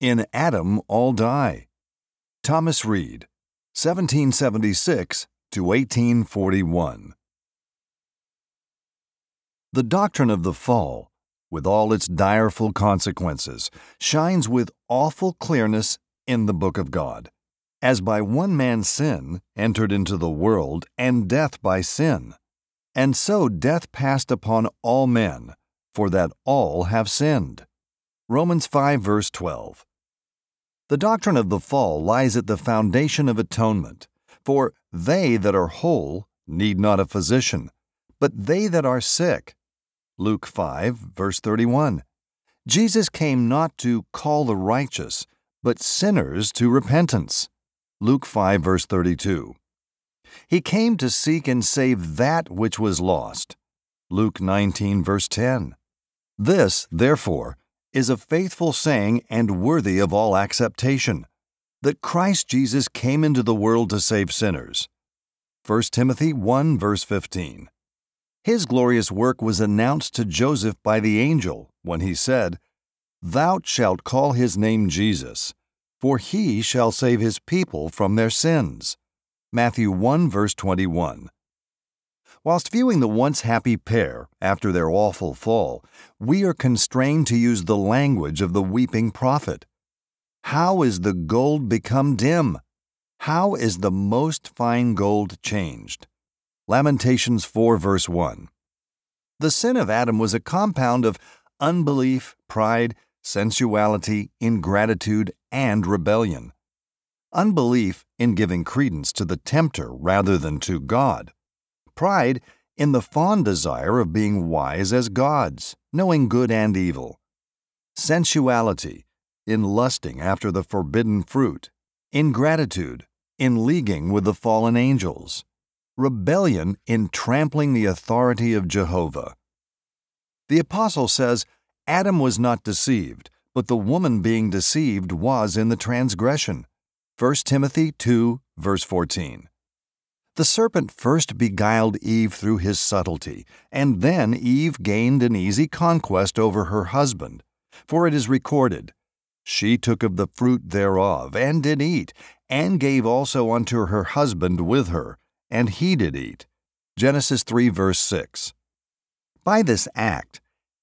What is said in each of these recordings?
In Adam All Die. Thomas Reade, 1776 to 1841. The doctrine of the fall, with all its direful consequences, shines with awful clearness in the Book of God. As by one man's sin entered into the world, and death by sin. And so death passed upon all men, for that all have sinned. Romans 5, verse 12. The doctrine of the fall lies at the foundation of atonement, for they that are whole need not a physician, but they that are sick. Luke 5, verse 31. Jesus came not to call the righteous, but sinners to repentance. Luke 5, verse 32. He came to seek and save that which was lost. Luke 19, verse 10. This, therefore, is a faithful saying and worthy of all acceptation that Christ Jesus came into the world to save sinners. 1 Timothy 1, verse 15. His glorious work was announced to Joseph by the angel when he said, Thou shalt call his name Jesus for he shall save his people from their sins. Matthew 1 verse 21. Whilst viewing the once happy pair after their awful fall, we are constrained to use the language of the weeping prophet. How is the gold become dim? How is the most fine gold changed? Lamentations 4 verse 1. The sin of Adam was a compound of unbelief, pride, sensuality, ingratitude, and rebellion. Unbelief in giving credence to the tempter rather than to God. Pride in the fond desire of being wise as gods, knowing good and evil. Sensuality in lusting after the forbidden fruit. Ingratitude in leaguing with the fallen angels. Rebellion in trampling the authority of Jehovah. The Apostle says, Adam was not deceived, but the woman being deceived was in the transgression. 1 Timothy 2, verse 14. The serpent first beguiled Eve through his subtlety, and then Eve gained an easy conquest over her husband. For it is recorded, She took of the fruit thereof, and did eat, and gave also unto her husband with her, and he did eat. Genesis 3, verse 6. By this act,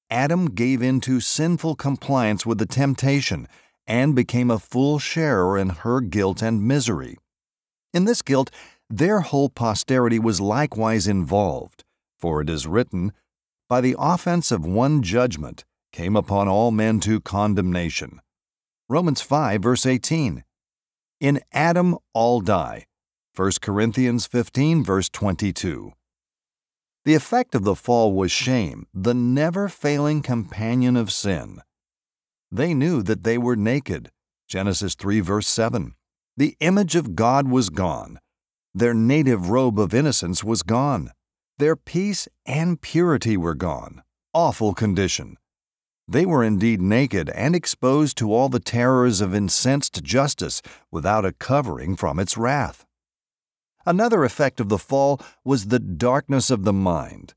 Adam gave in to sinful compliance with the temptation and became a full sharer in her guilt and misery. In this guilt, their whole posterity was likewise involved, for it is written, By the offense of one judgment came upon all men to condemnation. Romans 5, verse 18. In Adam all die. 1 Corinthians 15, verse 22. The effect of the fall was shame, the never failing companion of sin. They knew that they were naked. Genesis 3, verse 7. The image of God was gone. Their native robe of innocence was gone. Their peace and purity were gone. Awful condition. They were indeed naked and exposed to all the terrors of incensed justice without a covering from its wrath. Another effect of the fall was the darkness of the mind.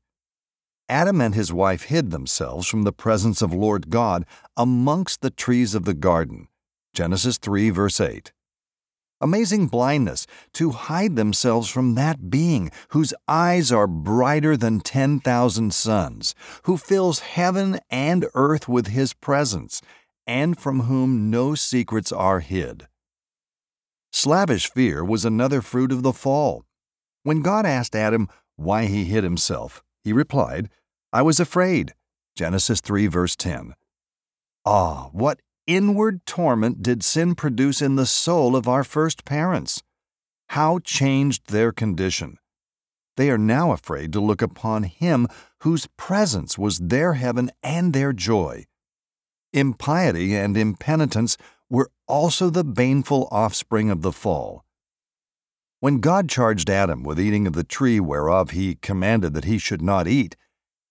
Adam and his wife hid themselves from the presence of Lord God amongst the trees of the garden. Genesis 3, verse 8. Amazing blindness to hide themselves from that being whose eyes are brighter than 10,000 suns, who fills heaven and earth with his presence, and from whom no secrets are hid. Slavish fear was another fruit of the fall. When God asked Adam why he hid himself, he replied, I was afraid. Genesis 3, verse 10. Ah, what inward torment did sin produce in the soul of our first parents? How changed their condition? They are now afraid to look upon Him whose presence was their heaven and their joy. Impiety and impenitence were also the baneful offspring of the fall. When God charged Adam with eating of the tree whereof he commanded that he should not eat,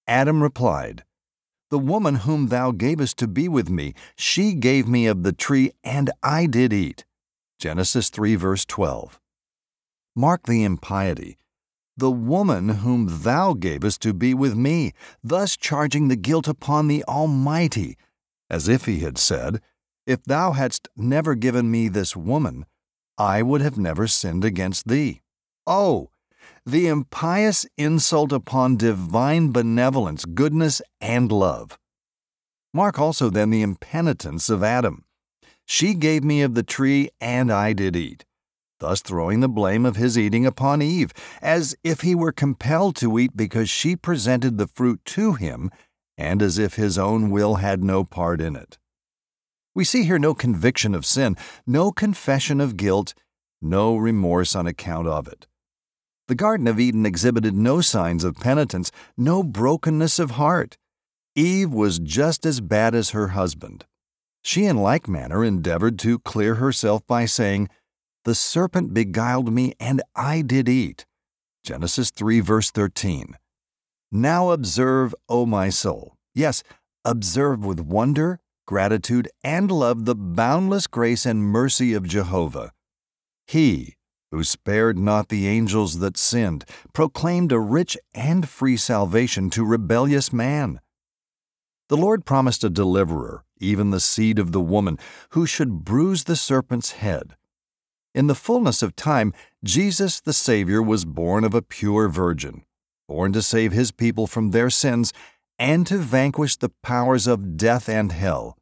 Adam replied, The woman whom thou gavest to be with me, she gave me of the tree, and I did eat. Genesis 3, verse 12. Mark the impiety. The woman whom thou gavest to be with me, thus charging the guilt upon the Almighty, as if he had said, If thou hadst never given me this woman, I would have never sinned against thee. Oh, the impious insult upon divine benevolence, goodness, and love. Mark also then the impenitence of Adam. She gave me of the tree, and I did eat, thus throwing the blame of his eating upon Eve, as if he were compelled to eat because she presented the fruit to him, and as if his own will had no part in it. We see here no conviction of sin, no confession of guilt, no remorse on account of it. The Garden of Eden exhibited no signs of penitence, no brokenness of heart. Eve was just as bad as her husband. She, in like manner, endeavored to clear herself by saying, The serpent beguiled me, and I did eat. Genesis 3, verse 13. Now observe, O my soul. Yes, observe with wonder, gratitude, and love the boundless grace and mercy of Jehovah. He, who spared not the angels that sinned, proclaimed a rich and free salvation to rebellious man. The Lord promised a deliverer, even the seed of the woman, who should bruise the serpent's head. In the fullness of time, Jesus the Savior was born of a pure virgin, born to save his people from their sins and to vanquish the powers of death and hell.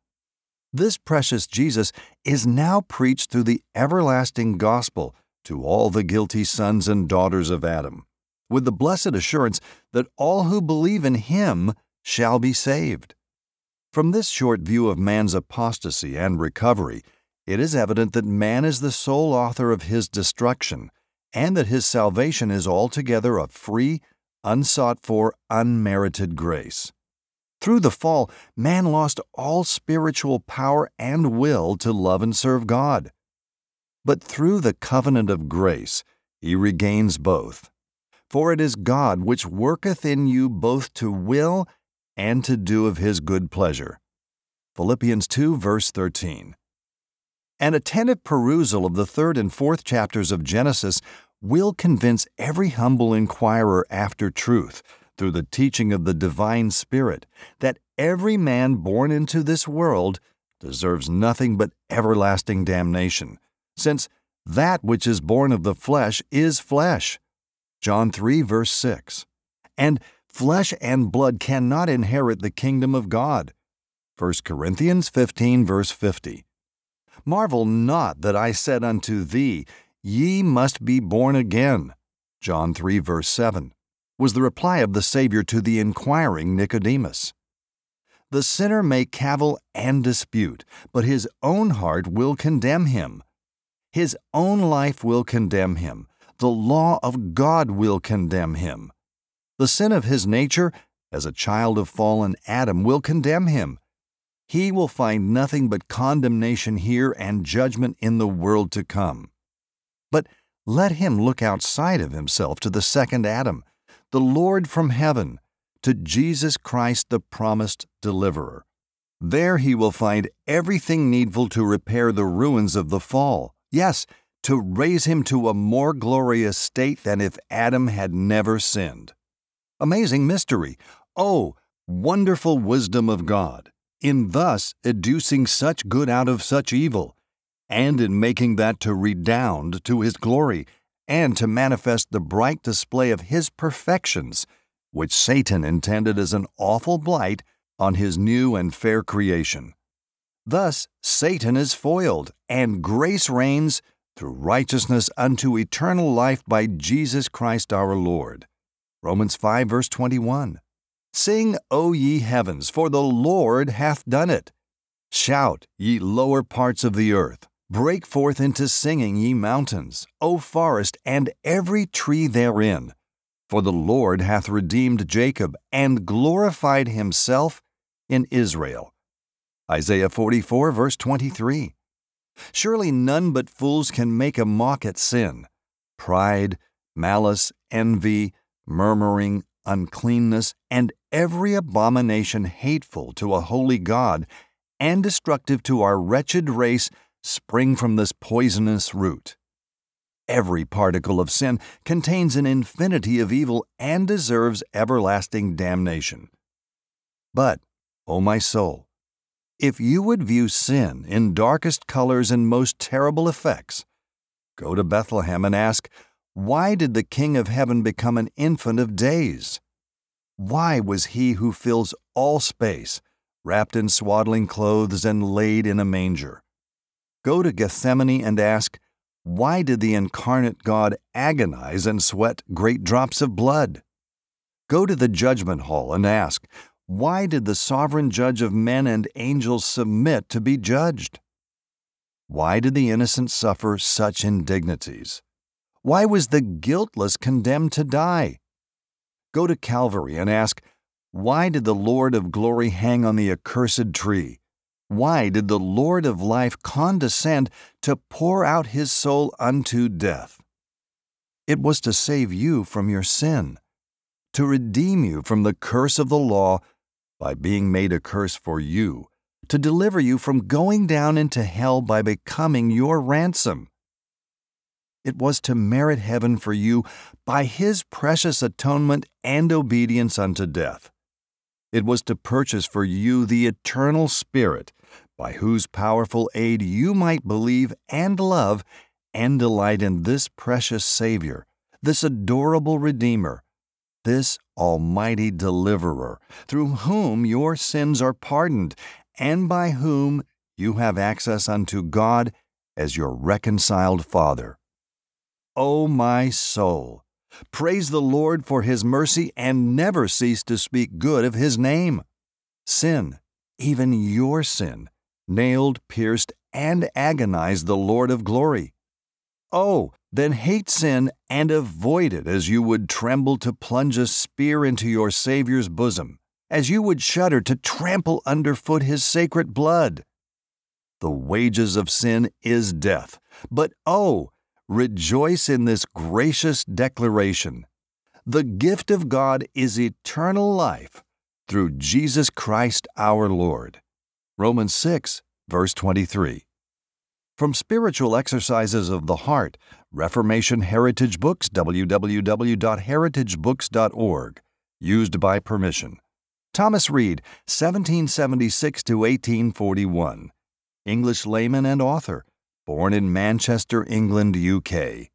This precious Jesus is now preached through the everlasting gospel to all the guilty sons and daughters of Adam, with the blessed assurance that all who believe in him shall be saved. From this short view of man's apostasy and recovery, it is evident that man is the sole author of his destruction, and that his salvation is altogether a free, unsought for, unmerited grace. Through the fall, man lost all spiritual power and will to love and serve God. But through the covenant of grace, he regains both. For it is God which worketh in you both to will and to do of his good pleasure. Philippians 2, verse 13. An attentive perusal of the third and fourth chapters of Genesis will convince every humble inquirer after truth, through the teaching of the divine Spirit, that every man born into this world deserves nothing but everlasting damnation since that which is born of the flesh is flesh. John 3, verse 6. And flesh and blood cannot inherit the kingdom of God. 1 Corinthians 15, verse 50. Marvel not that I said unto thee, Ye must be born again. John 3, verse 7, was the reply of the Savior to the inquiring Nicodemus. The sinner may cavil and dispute, but his own heart will condemn him. His own life will condemn him. The law of God will condemn him. The sin of his nature, as a child of fallen Adam, will condemn him. He will find nothing but condemnation here and judgment in the world to come. But let him look outside of himself to the second Adam, the Lord from heaven, to Jesus Christ, the promised deliverer. There he will find everything needful to repair the ruins of the fall Yes, to raise him to a more glorious state than if Adam had never sinned. Amazing mystery! Oh, wonderful wisdom of God, in thus educing such good out of such evil, and in making that to redound to his glory, and to manifest the bright display of his perfections, which Satan intended as an awful blight on his new and fair creation. Thus, Satan is foiled, and grace reigns through righteousness unto eternal life by Jesus Christ our Lord. Romans 5, verse 21. Sing, O ye heavens, for the Lord hath done it. Shout, ye lower parts of the earth. Break forth into singing, ye mountains, O forest, and every tree therein. For the Lord hath redeemed Jacob, and glorified himself in Israel. Isaiah 44, verse 23. Surely none but fools can make a mock at sin. Pride, malice, envy, murmuring, uncleanness, and every abomination hateful to a holy God and destructive to our wretched race spring from this poisonous root. Every particle of sin contains an infinity of evil and deserves everlasting damnation. But, O my soul, If you would view sin in darkest colors and most terrible effects, go to Bethlehem and ask, Why did the King of Heaven become an infant of days? Why was he who fills all space wrapped in swaddling clothes and laid in a manger? Go to Gethsemane and ask, Why did the incarnate God agonize and sweat great drops of blood? Go to the judgment hall and ask, Why did the sovereign judge of men and angels submit to be judged? Why did the innocent suffer such indignities? Why was the guiltless condemned to die? Go to Calvary and ask, Why did the Lord of glory hang on the accursed tree? Why did the Lord of life condescend to pour out his soul unto death? It was to save you from your sin, to redeem you from the curse of the law by being made a curse for you, to deliver you from going down into hell by becoming your ransom. It was to merit heaven for you by his precious atonement and obedience unto death. It was to purchase for you the eternal Spirit, by whose powerful aid you might believe and love and delight in this precious Savior, this adorable Redeemer, this almighty Deliverer, through whom your sins are pardoned, and by whom you have access unto God as your reconciled Father. O my soul, praise the Lord for his mercy and never cease to speak good of his name. Sin, even your sin, nailed, pierced, and agonized the Lord of glory. Oh, then hate sin and avoid it as you would tremble to plunge a spear into your Saviour's bosom, as you would shudder to trample underfoot his sacred blood. The wages of sin is death, but oh, rejoice in this gracious declaration. The gift of God is eternal life through Jesus Christ our Lord. Romans 6, verse 23. From Spiritual Exercises of the Heart, Reformation Heritage Books, www.heritagebooks.org. Used by permission. Thomas Reade, 1776 to 1841. English layman and author born in Manchester, England, UK.